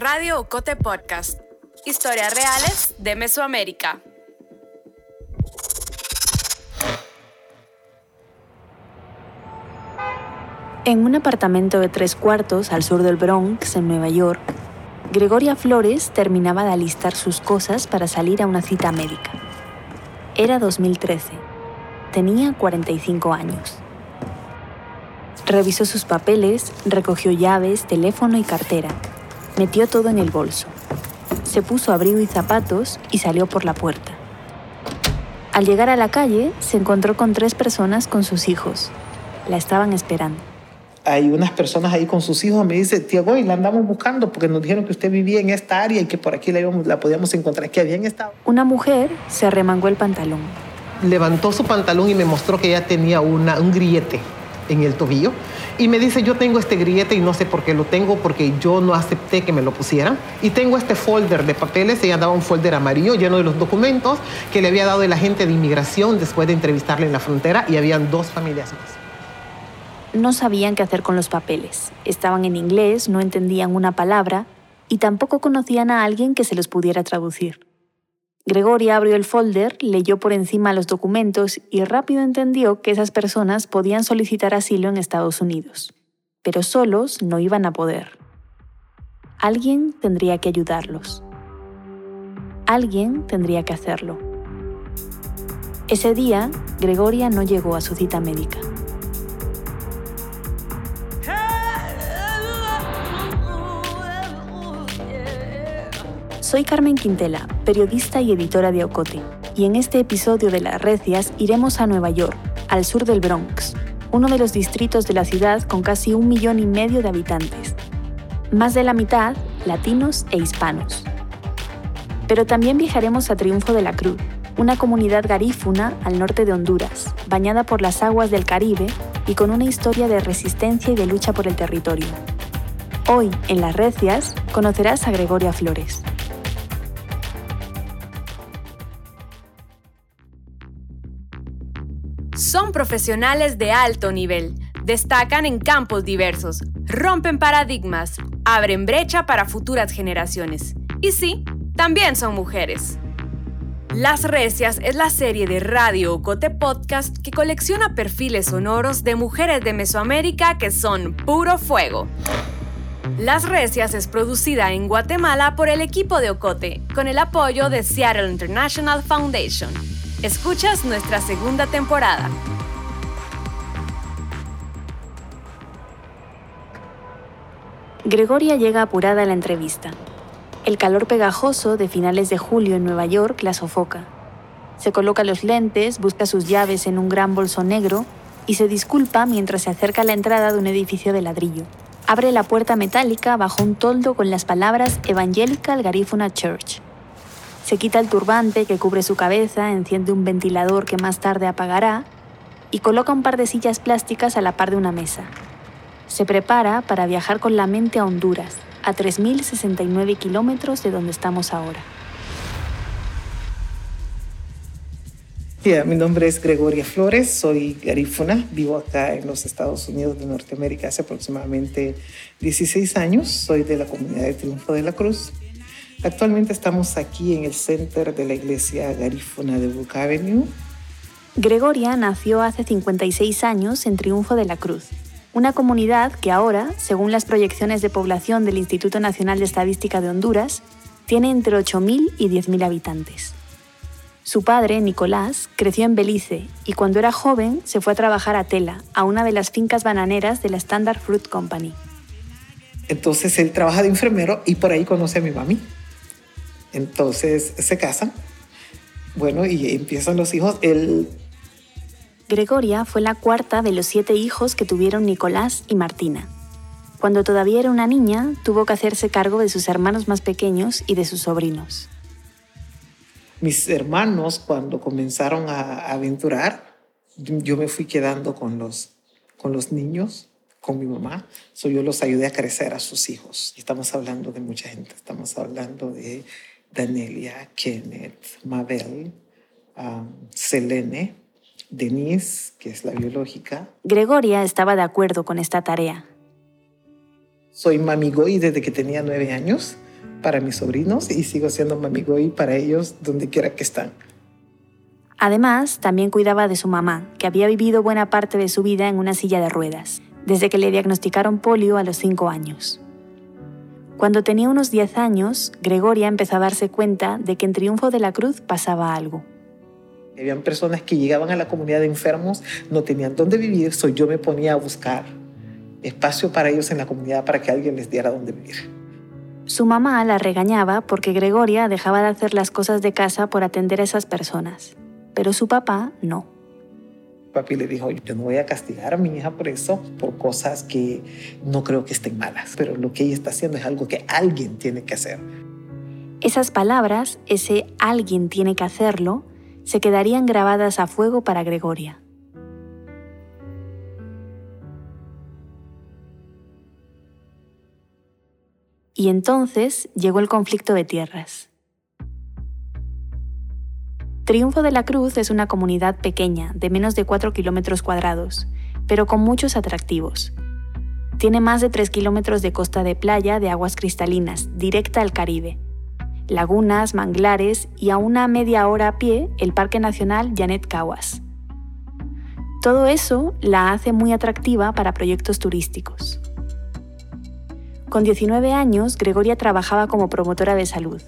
Radio Ocote Podcast. Historias reales de Mesoamérica. En un apartamento de tres cuartos al sur del Bronx, en Nueva York, Gregoria Flores terminaba de alistar sus cosas para salir a una cita médica. Era 2013. Tenía 45 años. Revisó sus papeles, recogió llaves, teléfono y cartera. Metió todo en el bolso. Se puso abrigo y zapatos y salió por la puerta. Al llegar a la calle, se encontró con tres personas con sus hijos. La estaban esperando hay unas personas ahí con sus hijos, me dice, tía Goy, la andamos buscando porque nos dijeron que usted vivía en esta área y que por aquí la, íbamos, la podíamos encontrar, que habían estado. Una mujer se arremangó el pantalón. Levantó su pantalón y me mostró que ella tenía una, un grillete en el tobillo y me dice, yo tengo este grillete y no sé por qué lo tengo, porque yo no acepté que me lo pusieran. Y tengo este folder de papeles, ella daba un folder amarillo lleno de los documentos que le había dado el agente de inmigración después de entrevistarle en la frontera y habían dos familias más no sabían qué hacer con los papeles. Estaban en inglés, no entendían una palabra y tampoco conocían a alguien que se los pudiera traducir. Gregoria abrió el folder, leyó por encima los documentos y rápido entendió que esas personas podían solicitar asilo en Estados Unidos, pero solos no iban a poder. Alguien tendría que ayudarlos. Alguien tendría que hacerlo. Ese día, Gregoria no llegó a su cita médica. Soy Carmen Quintela, periodista y editora de Ocote, y en este episodio de Las Recias iremos a Nueva York, al sur del Bronx, uno de los distritos de la ciudad con casi un millón y medio de habitantes. Más de la mitad latinos e hispanos. Pero también viajaremos a Triunfo de la Cruz, una comunidad garífuna al norte de Honduras, bañada por las aguas del Caribe y con una historia de resistencia y de lucha por el territorio. Hoy, en Las Recias, conocerás a Gregoria Flores. Profesionales de alto nivel, destacan en campos diversos, rompen paradigmas, abren brecha para futuras generaciones. Y sí, también son mujeres. Las Recias es la serie de Radio Cote Podcast que colecciona perfiles sonoros de mujeres de Mesoamérica que son puro fuego. Las Recias es producida en Guatemala por el equipo de Ocote, con el apoyo de Seattle International Foundation. Escuchas nuestra segunda temporada. Gregoria llega apurada a la entrevista. El calor pegajoso de finales de julio en Nueva York la sofoca. Se coloca los lentes, busca sus llaves en un gran bolso negro y se disculpa mientras se acerca a la entrada de un edificio de ladrillo. Abre la puerta metálica bajo un toldo con las palabras Evangelical Garifuna Church. Se quita el turbante que cubre su cabeza, enciende un ventilador que más tarde apagará y coloca un par de sillas plásticas a la par de una mesa. Se prepara para viajar con la mente a Honduras, a 3.069 kilómetros de donde estamos ahora. mi nombre es Gregoria Flores, soy garífuna, vivo acá en los Estados Unidos de Norteamérica hace aproximadamente 16 años, soy de la comunidad de Triunfo de la Cruz Actualmente estamos aquí en el center de la iglesia garífuna de Brook Avenue. Gregoria nació hace 56 años en Triunfo de la Cruz, una comunidad que ahora, según las proyecciones de población del Instituto Nacional de Estadística de Honduras, tiene entre 8.000 y 10.000 habitantes. Su padre, Nicolás, creció en Belice y cuando era joven se fue a trabajar a Tela, a una de las fincas bananeras de la Standard Fruit Company. Entonces él trabaja de enfermero y por ahí conoce a mi mami. Entonces se casan, bueno, y empiezan los hijos. El... Gregoria fue la cuarta de los siete hijos que tuvieron Nicolás y Martina. Cuando todavía era una niña, tuvo que hacerse cargo de sus hermanos más pequeños y de sus sobrinos. Mis hermanos, cuando comenzaron a aventurar, yo me fui quedando con los, con los niños, con mi mamá. So yo los ayudé a crecer a sus hijos. Estamos hablando de mucha gente. Estamos hablando de Danelia, Kenneth, Mabel, Selene, Denise, que es la biológica. Gregoria estaba de acuerdo con esta tarea. Soy mamigoy desde que tenía nueve años. para mis sobrinos y sigo siendo mami goy para ellos donde quiera que están. Además, también cuidaba de su mamá, que había vivido buena parte de su vida en una silla de ruedas, desde que le diagnosticaron polio a los 5 años. Cuando tenía unos 10 años, Gregoria empezó a darse cuenta de que en Triunfo de la Cruz pasaba algo. Habían personas que llegaban a la comunidad de enfermos, no tenían dónde vivir, so yo me ponía a buscar espacio para ellos en la comunidad para que alguien les diera dónde vivir. Su mamá la regañaba porque Gregoria dejaba de hacer las cosas de casa por atender a esas personas, pero su papá no. Papi le dijo, yo no voy a castigar a mi hija por eso, por cosas que no creo que estén malas, pero lo que ella está haciendo es algo que alguien tiene que hacer. Esas palabras, ese alguien tiene que hacerlo, se quedarían grabadas a fuego para Gregoria. Y entonces llegó el conflicto de tierras. Triunfo de la Cruz es una comunidad pequeña, de menos de 4 kilómetros cuadrados, pero con muchos atractivos. Tiene más de 3 kilómetros de costa de playa de aguas cristalinas, directa al Caribe. Lagunas, manglares y a una media hora a pie el Parque Nacional Janet Caguas. Todo eso la hace muy atractiva para proyectos turísticos. Con 19 años, Gregoria trabajaba como promotora de salud.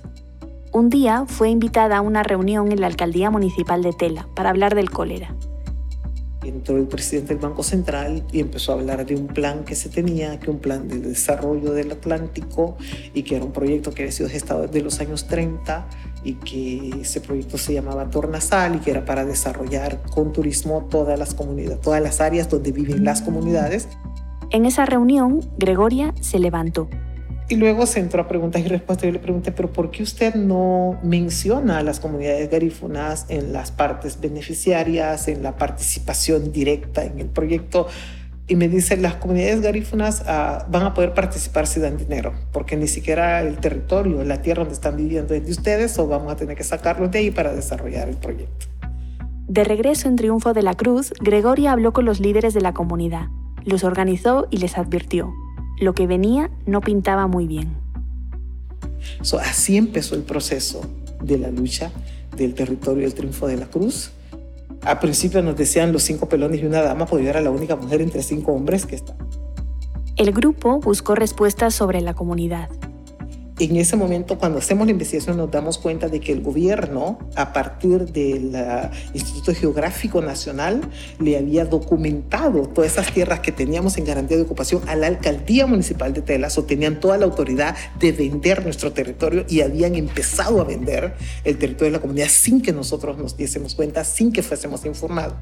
Un día fue invitada a una reunión en la alcaldía municipal de Tela para hablar del cólera. Entró el presidente del Banco Central y empezó a hablar de un plan que se tenía, que un plan de desarrollo del Atlántico y que era un proyecto que había sido gestado desde los años 30 y que ese proyecto se llamaba Tornasal y que era para desarrollar con turismo todas las comunidades, todas las áreas donde viven las comunidades. En esa reunión, Gregoria se levantó. Y luego se entró a preguntas y respuestas. Yo le pregunté, pero ¿por qué usted no menciona a las comunidades garífunas en las partes beneficiarias, en la participación directa en el proyecto? Y me dice, las comunidades garífunas ah, van a poder participar si dan dinero, porque ni siquiera el territorio, la tierra donde están viviendo es de ustedes, o vamos a tener que sacarlos de ahí para desarrollar el proyecto. De regreso en Triunfo de la Cruz, Gregoria habló con los líderes de la comunidad los organizó y les advirtió. Lo que venía no pintaba muy bien. así empezó el proceso de la lucha del territorio del triunfo de la cruz. Al principio nos decían los cinco pelones y una dama, porque yo era la única mujer entre cinco hombres que está. El grupo buscó respuestas sobre la comunidad en ese momento, cuando hacemos la investigación, nos damos cuenta de que el gobierno, a partir del Instituto Geográfico Nacional, le había documentado todas esas tierras que teníamos en garantía de ocupación a la alcaldía municipal de Telas, o tenían toda la autoridad de vender nuestro territorio y habían empezado a vender el territorio de la comunidad sin que nosotros nos diésemos cuenta, sin que fuésemos informados.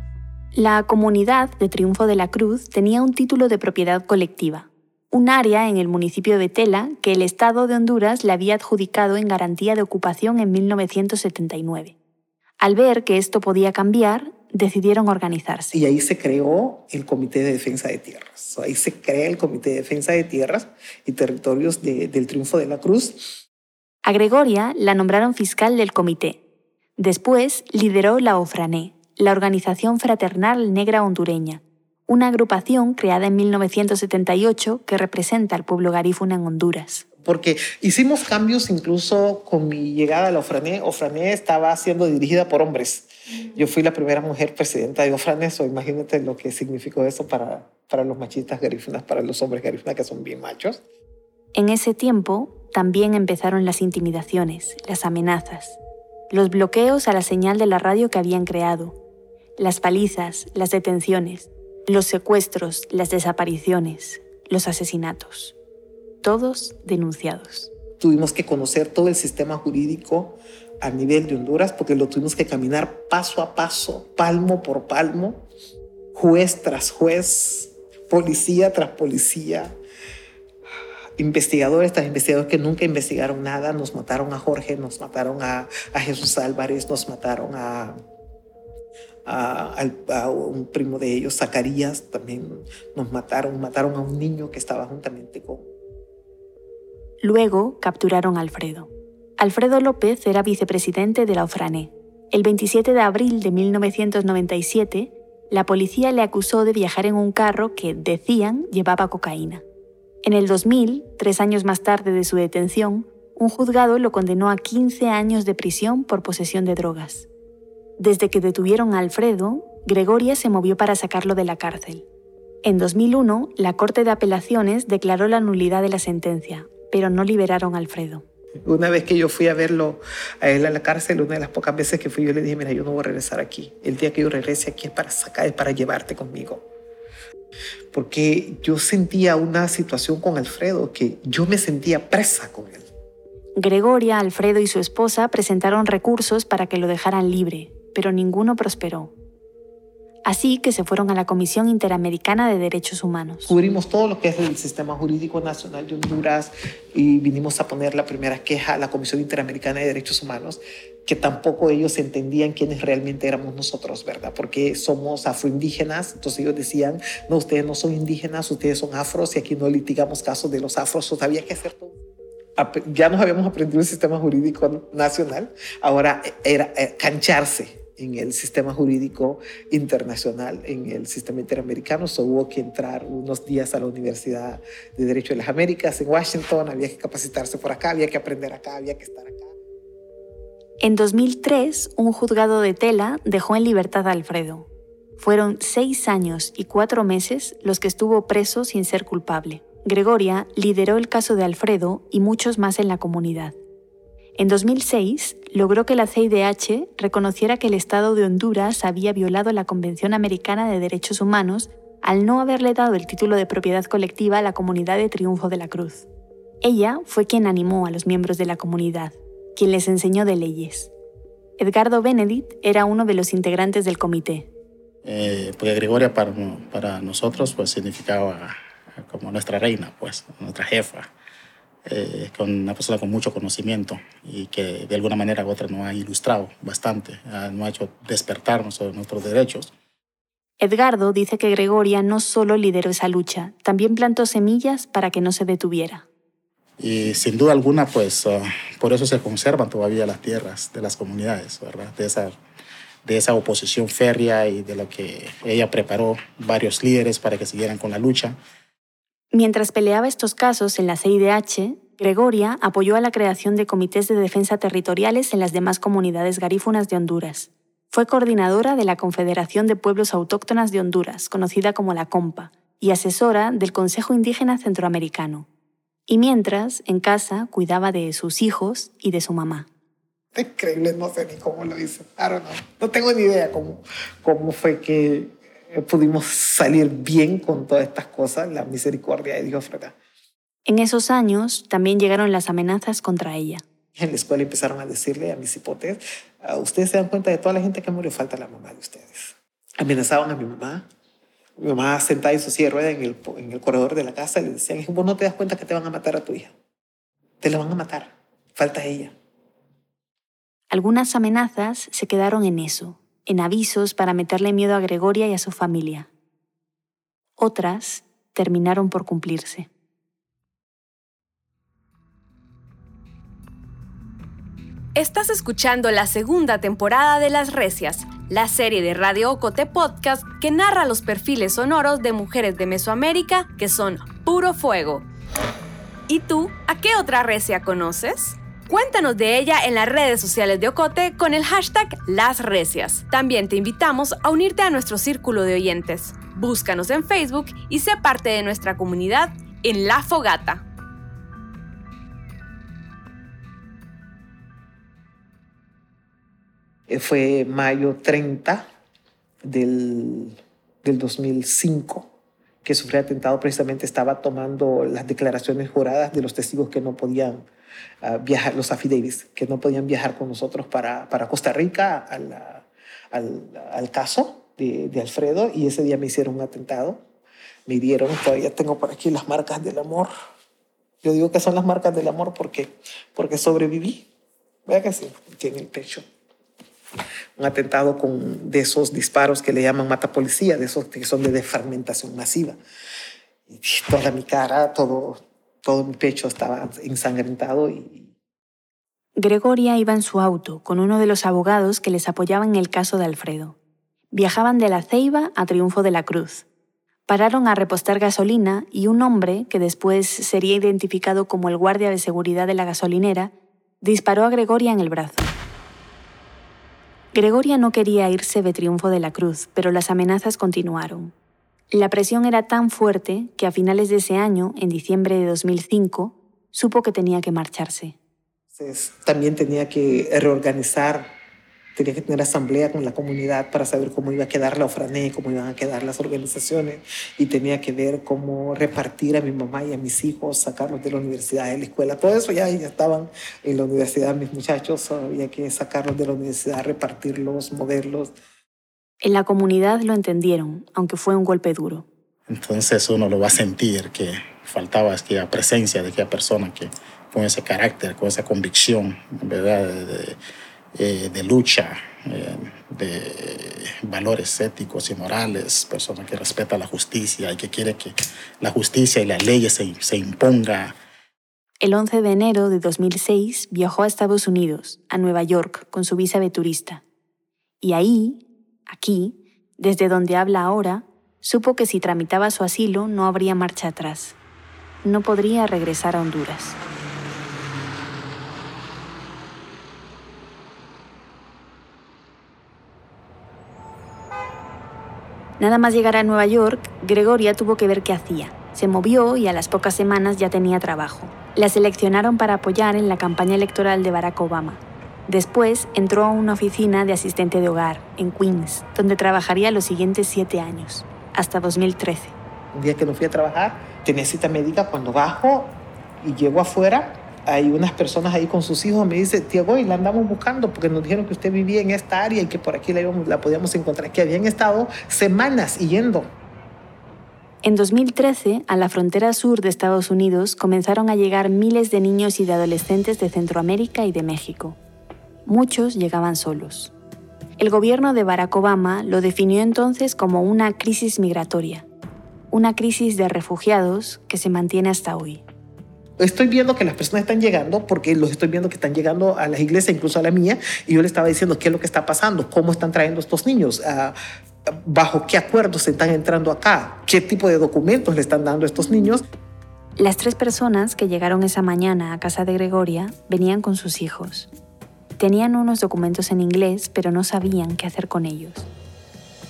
La comunidad de Triunfo de la Cruz tenía un título de propiedad colectiva un área en el municipio de Tela que el Estado de Honduras le había adjudicado en garantía de ocupación en 1979. Al ver que esto podía cambiar, decidieron organizarse. Y ahí se creó el Comité de Defensa de Tierras. Ahí se crea el Comité de Defensa de Tierras y Territorios del Triunfo de la Cruz. A Gregoria la nombraron fiscal del comité. Después lideró la OFRANE, la Organización Fraternal Negra Hondureña, una agrupación creada en 1978 que representa al pueblo garífuna en Honduras. Porque hicimos cambios incluso con mi llegada a la OFRANE. OFRANE estaba siendo dirigida por hombres. Yo fui la primera mujer presidenta de OFRANE, o imagínate lo que significó eso para, para los machistas garífunas, para los hombres garífunas que son bien machos. En ese tiempo también empezaron las intimidaciones, las amenazas, los bloqueos a la señal de la radio que habían creado, las palizas, las detenciones, los secuestros, las desapariciones, los asesinatos, todos denunciados. Tuvimos que conocer todo el sistema jurídico a nivel de Honduras porque lo tuvimos que caminar paso a paso, palmo por palmo, juez tras juez, policía tras policía, investigadores tras investigadores que nunca investigaron nada, nos mataron a Jorge, nos mataron a, a Jesús Álvarez, nos mataron a a, un primo de ellos, Zacarías, también nos mataron, mataron a un niño que estaba juntamente con... Luego capturaron Alfredo. Alfredo López era vicepresidente de la OFRANE. El 27 de abril de 1997, la policía le acusó de viajar en un carro que, decían, llevaba cocaína. En el 2000, tres años más tarde de su detención, un juzgado lo condenó a 15 años de prisión por posesión de drogas. Desde que detuvieron a Alfredo, Gregoria se movió para sacarlo de la cárcel. En 2001, la Corte de Apelaciones declaró la nulidad de la sentencia, pero no liberaron a Alfredo. Una vez que yo fui a verlo a él a la cárcel, una de las pocas veces que fui, yo le dije, mira, yo no voy a regresar aquí. El día que yo regrese aquí es para sacar, es para llevarte conmigo. Porque yo sentía una situación con Alfredo que yo me sentía presa con él. Gregoria, Alfredo y su esposa presentaron recursos para que lo dejaran libre, pero ninguno prosperó. Así que se fueron a la Comisión Interamericana de Derechos Humanos. Cubrimos todo lo que es el sistema jurídico nacional de Honduras y vinimos a poner la primera queja a la Comisión Interamericana de Derechos Humanos, que tampoco ellos entendían quiénes realmente éramos nosotros, ¿verdad? Porque somos afroindígenas, entonces ellos decían, no, ustedes no son indígenas, ustedes son afros y aquí no litigamos casos de los afros, o había que hacer todo ya nos habíamos aprendido el sistema jurídico nacional, ahora era eh, cancharse en el sistema jurídico internacional, en el sistema interamericano. So, hubo que entrar unos días a la Universidad de Derecho de las Américas en Washington, había que capacitarse por acá, había que aprender acá, había que estar acá. En 2003, un juzgado de Tela dejó en libertad a Alfredo. Fueron seis años y cuatro meses los que estuvo preso sin ser culpable. Gregoria lideró el caso de Alfredo y muchos más en la comunidad. En 2006, logró que la CIDH reconociera que el Estado de Honduras había violado la Convención Americana de Derechos Humanos al no haberle dado el título de propiedad colectiva a la comunidad de Triunfo de la Cruz. Ella fue quien animó a los miembros de la comunidad, quien les enseñó de leyes. Edgardo Benedict era uno de los integrantes del comité. Eh, porque Gregoria para, para nosotros pues significaba como nuestra reina, pues, nuestra jefa. Eh, con una persona con mucho conocimiento y que de alguna manera u otra nos ha ilustrado bastante, nos ha hecho despertarnos sobre nuestros derechos. Edgardo dice que Gregoria no solo lideró esa lucha, también plantó semillas para que no se detuviera. Y sin duda alguna, pues ah, por eso se conservan todavía las tierras de las comunidades, ¿verdad? De esa, de esa oposición férrea y de lo que ella preparó varios líderes para que siguieran con la lucha. Mientras peleaba estos casos en la CIDH, Gregoria apoyó a la creación de comités de defensa territoriales en las demás comunidades garífunas de Honduras. Fue coordinadora de la Confederación de Pueblos Autóctonas de Honduras, conocida como la COMPA, y asesora del Consejo Indígena Centroamericano. Y mientras, en casa, cuidaba de sus hijos y de su mamá. Increíble, no sé ni cómo lo hizo. No tengo ni idea cómo, cómo fue que pudimos salir bien con todas estas cosas, la misericordia de Dios, ¿verdad? En esos años también llegaron las amenazas contra ella. En la escuela empezaron a decirle a mis hipotes, ah, ustedes se dan cuenta de toda la gente que murió, falta la mamá de ustedes. Amenazaban a mi mamá. Mi mamá sentada en su silla de rueda en el, en el corredor de la casa le decían, vos no te das cuenta que te van a matar a tu hija. Te la van a matar. Falta ella. Algunas amenazas se quedaron en eso, en avisos para meterle miedo a Gregoria y a su familia. Otras terminaron por cumplirse. Estás escuchando la segunda temporada de Las Recias, la serie de Radio Ocote Podcast que narra los perfiles sonoros de mujeres de Mesoamérica que son puro fuego. ¿Y tú, a qué otra recia conoces? Cuéntanos de ella en las redes sociales de Ocote con el hashtag Las Recias. También te invitamos a unirte a nuestro círculo de oyentes. Búscanos en Facebook y sé parte de nuestra comunidad en La Fogata. Fue mayo 30 del, del 2005 que sufrió atentado, precisamente estaba tomando las declaraciones juradas de los testigos que no podían viajar, los affidavits, que no podían viajar con nosotros para, para Costa Rica al, al, caso de, de, Alfredo y ese día me hicieron un atentado. Me dieron, todavía tengo por aquí las marcas del amor. Yo digo que son las marcas del amor porque, porque sobreviví. Vea que sí, tiene el pecho. Un atentado con de esos disparos que le llaman mata policía, de esos que son de defragmentación masiva. Y toda mi cara, todo, todo mi pecho estaba ensangrentado y... Gregoria iba en su auto con uno de los abogados que les apoyaban en el caso de Alfredo. Viajaban de La Ceiba a Triunfo de la Cruz. Pararon a repostar gasolina y un hombre, que después sería identificado como el guardia de seguridad de la gasolinera, disparó a Gregoria en el brazo. Gregoria no quería irse de triunfo de la cruz, pero las amenazas continuaron. La presión era tan fuerte que a finales de ese año, en diciembre de 2005, supo que tenía que marcharse. también tenía que reorganizar, tenía que tener asamblea con la comunidad para saber cómo iba a quedar la OFRANE, cómo iban a quedar las organizaciones, y tenía que ver cómo repartir a mi mamá y a mis hijos, sacarlos de la universidad, de la escuela, todo eso ya, ya estaban en la universidad mis muchachos, había que sacarlos de la universidad, repartirlos, moverlos. En la comunidad lo entendieron, aunque fue un golpe duro. Entonces uno lo va a sentir que faltaba aquella presencia de aquella persona que con ese carácter, con esa convicción, ¿verdad? De, eh, lucha, eh, de valores éticos y morales, persona que respeta la justicia y que quiere que la justicia y las leyes se, se imponga. El 11 de enero de 2006 viajó a Estados Unidos, a Nueva York, con su visa de turista. Y ahí Aquí, desde donde habla ahora, supo que si tramitaba su asilo no habría marcha atrás. No podría regresar a Honduras. Nada más llegar a Nueva York, Gregoria tuvo que ver qué hacía. Se movió y a las pocas semanas ya tenía trabajo. La seleccionaron para apoyar en la campaña electoral de Barack Obama. Después entró a una oficina de asistente de hogar en Queens, donde trabajaría los siguientes siete años, hasta 2013. Un día que no fui a trabajar, tenía cita médica. Cuando bajo y llego afuera, hay unas personas ahí con sus hijos. Me dice, tío, y la andamos buscando porque nos dijeron que usted vivía en esta área y que por aquí la, la podíamos encontrar, que habían estado semanas yendo. En 2013, a la frontera sur de Estados Unidos comenzaron a llegar miles de niños y de adolescentes de Centroamérica y de México. Muchos llegaban solos. El gobierno de Barack Obama lo definió entonces como una crisis migratoria, una crisis de refugiados que se mantiene hasta hoy. Estoy viendo que las personas están llegando porque los estoy viendo que están llegando a las iglesias, incluso a la mía, y yo le estaba diciendo qué es lo que está pasando, cómo están trayendo estos niños, ah, bajo qué acuerdos están entrando acá, qué tipo de documentos le están dando a estos niños. Las tres personas que llegaron esa mañana a casa de Gregoria venían con sus hijos. Tenían unos documentos en inglés, pero no sabían qué hacer con ellos.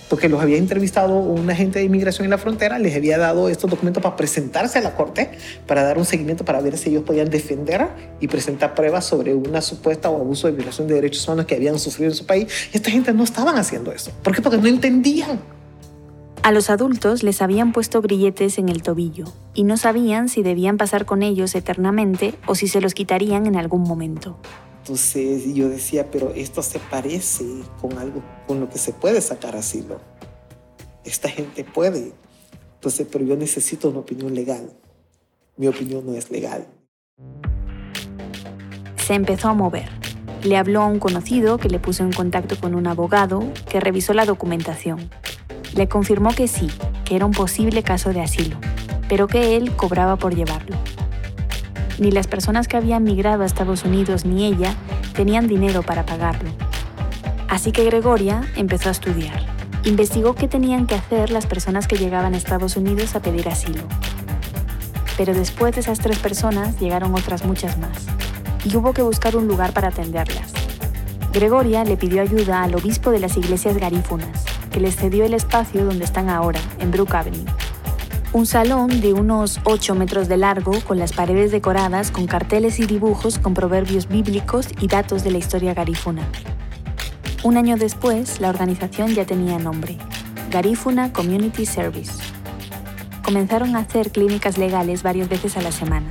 Porque los había entrevistado un agente de inmigración en la frontera, les había dado estos documentos para presentarse a la corte, para dar un seguimiento para ver si ellos podían defender y presentar pruebas sobre una supuesta o abuso de violación de derechos humanos que habían sufrido en su país. Y esta gente no estaban haciendo eso. ¿Por qué? Porque no entendían. A los adultos les habían puesto grilletes en el tobillo y no sabían si debían pasar con ellos eternamente o si se los quitarían en algún momento. Entonces yo decía, pero esto se parece con algo con lo que se puede sacar asilo. Esta gente puede. Entonces, pero yo necesito una opinión legal. Mi opinión no es legal. Se empezó a mover. Le habló a un conocido que le puso en contacto con un abogado que revisó la documentación. Le confirmó que sí, que era un posible caso de asilo, pero que él cobraba por llevarlo. Ni las personas que habían migrado a Estados Unidos ni ella tenían dinero para pagarlo. Así que Gregoria empezó a estudiar. Investigó qué tenían que hacer las personas que llegaban a Estados Unidos a pedir asilo. Pero después de esas tres personas llegaron otras muchas más, y hubo que buscar un lugar para atenderlas. Gregoria le pidió ayuda al obispo de las iglesias garífunas, que les cedió el espacio donde están ahora, en Brook Avenue. Un salón de unos 8 metros de largo con las paredes decoradas con carteles y dibujos con proverbios bíblicos y datos de la historia garífuna. Un año después, la organización ya tenía nombre, Garífuna Community Service. Comenzaron a hacer clínicas legales varias veces a la semana.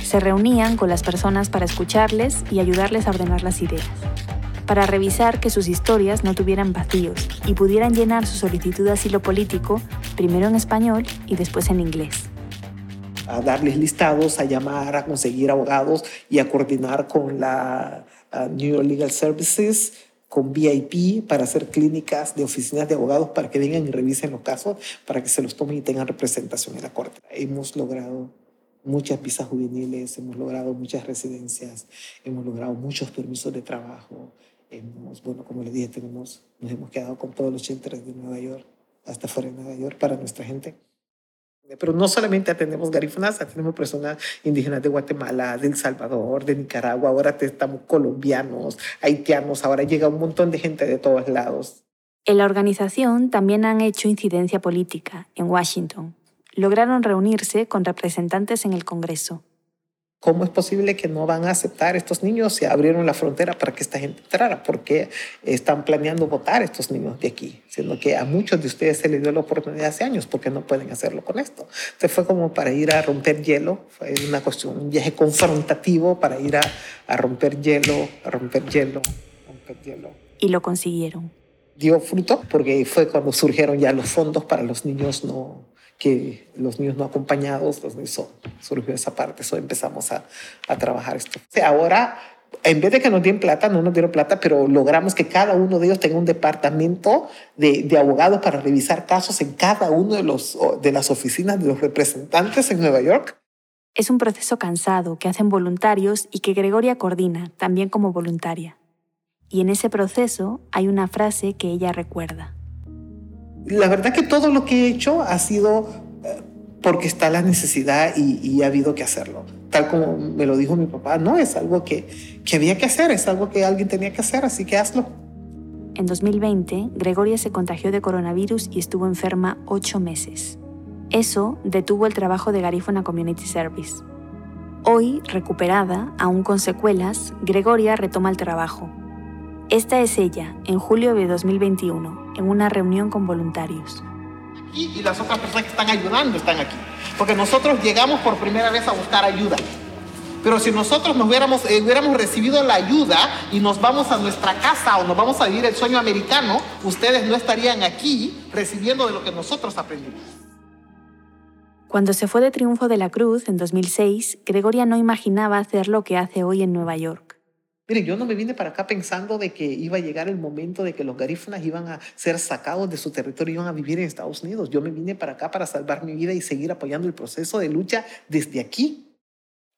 Se reunían con las personas para escucharles y ayudarles a ordenar las ideas para revisar que sus historias no tuvieran vacíos y pudieran llenar su solicitud de asilo político primero en español y después en inglés. A darles listados, a llamar, a conseguir abogados y a coordinar con la New York Legal Services, con VIP para hacer clínicas de oficinas de abogados para que vengan y revisen los casos, para que se los tomen y tengan representación en la corte. Hemos logrado muchas visas juveniles, hemos logrado muchas residencias, hemos logrado muchos permisos de trabajo, Hemos, bueno, como les dije, tenemos, nos hemos quedado con todos los shelters de Nueva York, hasta fuera de Nueva York, para nuestra gente. Pero no solamente atendemos garífunas, atendemos personas indígenas de Guatemala, de El Salvador, de Nicaragua, ahora estamos colombianos, haitianos, ahora llega un montón de gente de todos lados. En la organización también han hecho incidencia política en Washington. Lograron reunirse con representantes en el Congreso. ¿Cómo es posible que no van a aceptar estos niños si abrieron la frontera para que esta gente entrara? ¿Por qué están planeando votar estos niños de aquí? Siendo que a muchos de ustedes se les dio la oportunidad hace años, ¿por qué no pueden hacerlo con esto? Entonces fue como para ir a romper hielo, fue una cuestión, un viaje confrontativo para ir a, a romper hielo, a romper hielo, romper hielo. Y lo consiguieron. Dio fruto porque fue cuando surgieron ya los fondos para los niños no, que los niños no acompañados, los niños, surgió esa parte, eso empezamos a, a trabajar esto. ahora, en vez de que nos den plata, no nos dieron plata, pero logramos que cada uno de ellos tenga un departamento de, de abogados para revisar casos en cada uno de, los, de las oficinas de los representantes en Nueva York. Es un proceso cansado que hacen voluntarios y que Gregoria coordina, también como voluntaria. Y en ese proceso hay una frase que ella recuerda. La verdad que todo lo que he hecho ha sido eh, porque está la necesidad y, ha habido que hacerlo. Tal como me lo dijo mi papá, no, es algo que, que había que hacer, es algo que alguien tenía que hacer, así que hazlo. En 2020, Gregoria se contagió de coronavirus y estuvo enferma ocho meses. Eso detuvo el trabajo de Garifuna Community Service. Hoy, recuperada, aún con secuelas, Gregoria retoma el trabajo, esta es ella, en julio de 2021, en una reunión con voluntarios. Y, las otras personas que están ayudando están aquí. Porque nosotros llegamos por primera vez a buscar ayuda. Pero si nosotros nos hubiéramos, eh, hubiéramos recibido la ayuda y nos vamos a nuestra casa o nos vamos a vivir el sueño americano, ustedes no estarían aquí recibiendo de lo que nosotros aprendimos. Cuando se fue de Triunfo de la Cruz en 2006, Gregoria no imaginaba hacer lo que hace hoy en Nueva York. Mire, yo no me vine para acá pensando de que iba a llegar el momento de que los garífunas iban a ser sacados de su territorio y iban a vivir en Estados Unidos. Yo me vine para acá para salvar mi vida y seguir apoyando el proceso de lucha desde aquí.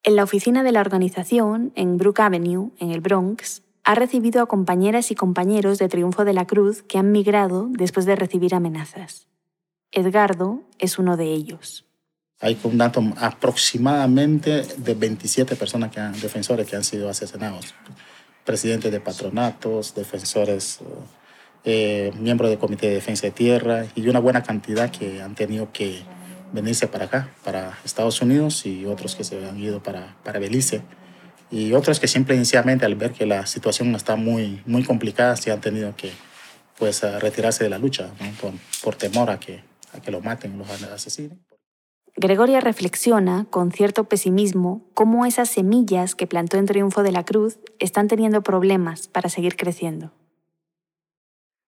En la oficina de la organización, en Brook Avenue, en el Bronx, ha recibido a compañeras y compañeros de Triunfo de la Cruz que han migrado después de recibir amenazas. Edgardo es uno de ellos. Hay un dato aproximadamente de 27 personas, que han, defensores que han sido asesinados. Presidentes de patronatos, defensores, eh, miembros del Comité de Defensa de Tierra y una buena cantidad que han tenido que venirse para acá, para Estados Unidos y otros que se han ido para, para Belice. Y otros que simple al ver que la situación está muy, muy complicada, se han tenido que pues, retirarse de la lucha por, por temor a que, a que lo maten, los asesinen. Gregoria reflexiona, con cierto pesimismo, cómo esas semillas que plantó en Triunfo de la Cruz están teniendo problemas para seguir creciendo.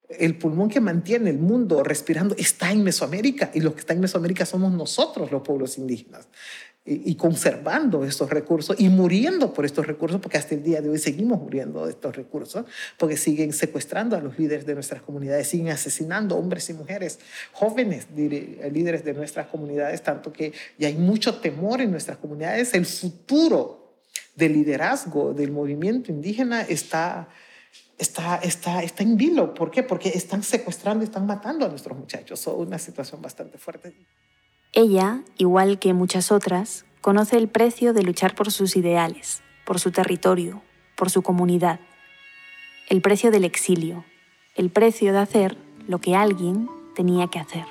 El pulmón que mantiene el mundo respirando está en Mesoamérica y los que están en Mesoamérica somos nosotros, los pueblos indígenas y, conservando estos recursos y muriendo por estos recursos, porque hasta el día de hoy seguimos muriendo de estos recursos, porque siguen secuestrando a los líderes de nuestras comunidades, siguen asesinando hombres y mujeres, jóvenes líderes de nuestras comunidades, tanto que ya hay mucho temor en nuestras comunidades. El futuro del liderazgo del movimiento indígena está, está, está, está en vilo. ¿Por qué? Porque están secuestrando y están matando a nuestros muchachos. Es una situación bastante fuerte. Ella, igual que muchas otras, conoce el precio de luchar por sus ideales, por su territorio, por su comunidad. El precio del exilio, el precio de hacer lo que alguien tenía que hacer.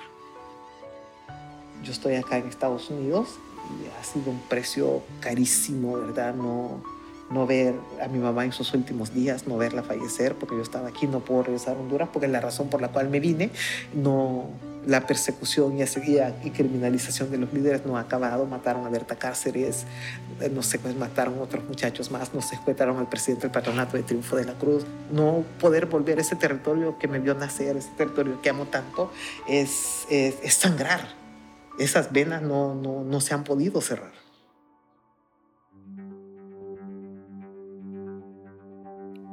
Yo estoy acá en Estados Unidos y ha sido un precio carísimo, ¿verdad? No, no ver a mi mamá en sus últimos días, no verla fallecer, porque yo estaba aquí, no puedo regresar a Honduras, porque es la razón por la cual me vine, no, la persecución y, criminalización de los líderes no ha acabado, mataron a Berta Cáceres, eh, no sé, pues mataron otros muchachos más, no se escuetaron al presidente del patronato de Triunfo de la Cruz, no poder volver a ese territorio que me vio nacer, ese territorio que amo tanto, es, es, sangrar, esas venas no, no, no se han podido cerrar.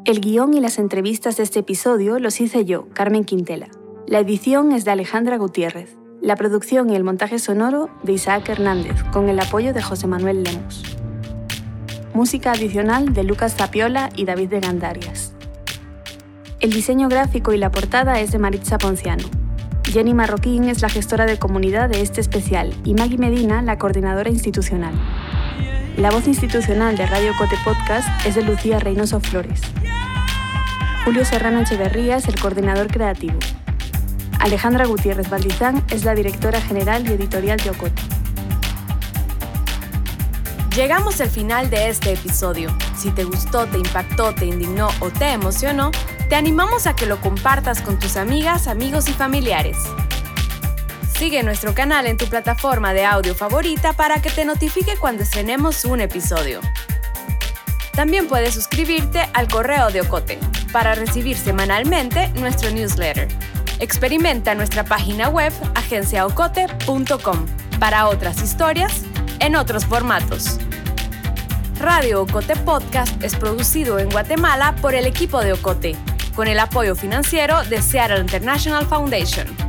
El guion y las entrevistas de este episodio los hice yo, Carmen Quintela. La edición es de Alejandra Gutiérrez. La producción y el montaje sonoro de Isaac Hernández, con el apoyo de José Manuel Lemos. Música adicional de Lucas Zapiola y David de Gandarias. El diseño gráfico y la portada es de Maritza Ponciano. Jenny Marroquín es la gestora de comunidad de este especial y Maggie Medina la coordinadora institucional. La voz institucional de Radio Cote Podcast es de Lucía Reynoso Flores. Julio Serrano Echeverría es el coordinador creativo. Alejandra Gutiérrez Valdizán es la directora general y editorial de Ocote. Llegamos al final de este episodio. Si te gustó, te impactó, te indignó o te emocionó, te animamos a que lo compartas con tus amigas, amigos y familiares. Sigue nuestro canal en tu plataforma de audio favorita para que te notifique cuando estrenemos un episodio. También puedes suscribirte al correo de Ocote para recibir semanalmente nuestro newsletter. Experimenta nuestra página web agenciaocote.com para otras historias en otros formatos. Radio Ocote Podcast es producido en Guatemala por el equipo de Ocote, con el apoyo financiero de Seattle International Foundation.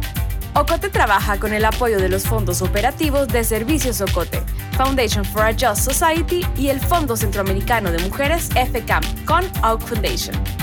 Ocote trabaja con el apoyo de los fondos operativos de Servicios Ocote, Foundation for a Just Society y el Fondo Centroamericano de Mujeres FCAM con Oak Foundation.